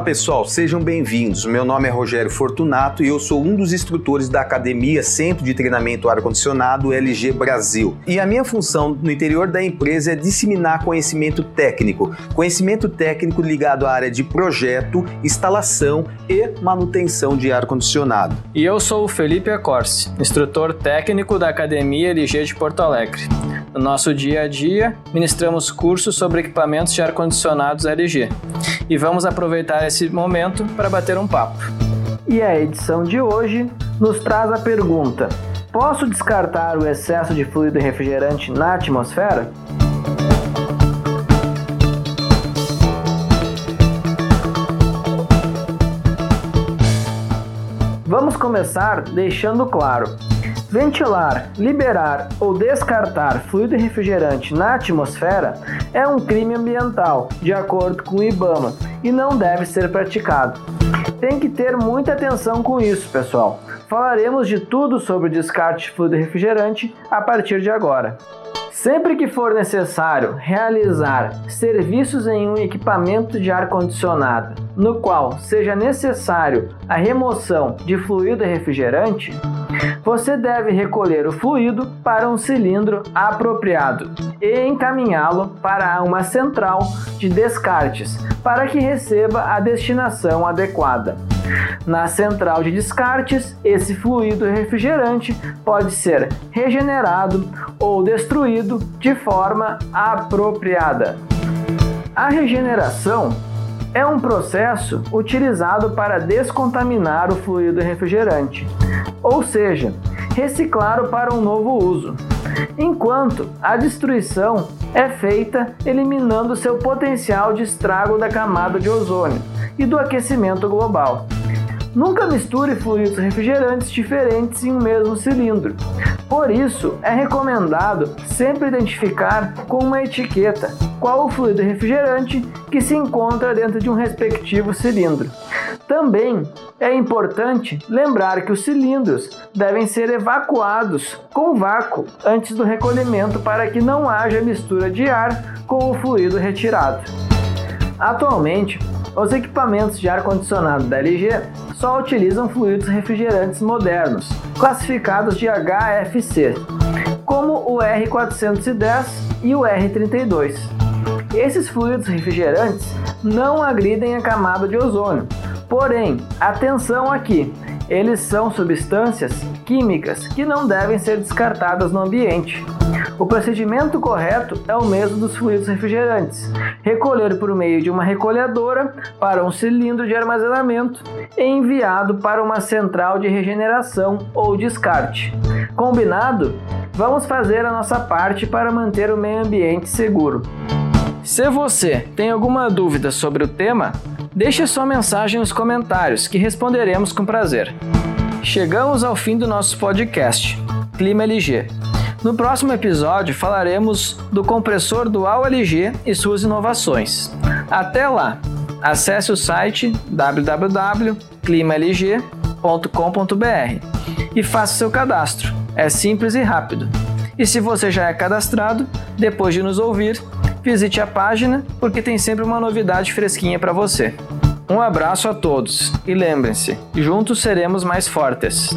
pessoal, sejam bem-vindos. Meu nome é Rogério Fortunato e eu sou um dos instrutores da Academia Centro de Treinamento Ar-Condicionado LG Brasil. E a minha função no interior da empresa é disseminar conhecimento técnico, conhecimento técnico ligado à área de projeto, instalação e manutenção de ar-condicionado. E eu sou o Felipe Acorce, instrutor técnico da Academia LG de Porto Alegre. No nosso dia a dia, ministramos cursos sobre equipamentos de ar-condicionados LG e vamos aproveitar esse momento para bater um papo. E a edição de hoje nos traz a pergunta: Posso descartar o excesso de fluido refrigerante na atmosfera? Vamos começar deixando claro Ventilar, liberar ou descartar fluido refrigerante na atmosfera é um crime ambiental, de acordo com o IBAMA, e não deve ser praticado. Tem que ter muita atenção com isso, pessoal. Falaremos de tudo sobre o descarte de fluido refrigerante a partir de agora. Sempre que for necessário realizar serviços em um equipamento de ar-condicionado, no qual seja necessário a remoção de fluido refrigerante, você deve recolher o fluido para um cilindro apropriado e encaminhá-lo para uma central de descartes para que receba a destinação adequada. Na central de descartes, esse fluido refrigerante pode ser regenerado ou destruído de forma apropriada. A regeneração é um processo utilizado para descontaminar o fluido refrigerante, ou seja, reciclar para um novo uso, enquanto a destruição é feita eliminando seu potencial de estrago da camada de ozônio e do aquecimento global. Nunca misture fluidos refrigerantes diferentes em um mesmo cilindro. Por isso, é recomendado sempre identificar com uma etiqueta qual o fluido refrigerante que se encontra dentro de um respectivo cilindro. Também é importante lembrar que os cilindros devem ser evacuados com vácuo antes do recolhimento para que não haja mistura de ar com o fluido retirado. Atualmente, os equipamentos de ar-condicionado da LG só utilizam fluidos refrigerantes modernos, classificados de HFC, como o R410 e o R32. Esses fluidos refrigerantes não agridem a camada de ozônio, porém, atenção aqui, eles são substâncias químicas que não devem ser descartadas no ambiente. O procedimento correto é o mesmo dos fluidos refrigerantes: recolher por meio de uma recolhedora para um cilindro de armazenamento e enviado para uma central de regeneração ou descarte. Combinado? Vamos fazer a nossa parte para manter o meio ambiente seguro. Se você tem alguma dúvida sobre o tema, deixe sua mensagem nos comentários que responderemos com prazer. Chegamos ao fim do nosso podcast, Clima LG. No próximo episódio falaremos do compressor Dual LG e suas inovações. Até lá! Acesse o site www.climalg.com.br e faça seu cadastro. É simples e rápido. E se você já é cadastrado, depois de nos ouvir, visite a página porque tem sempre uma novidade fresquinha para você. Um abraço a todos e lembrem-se, juntos seremos mais fortes.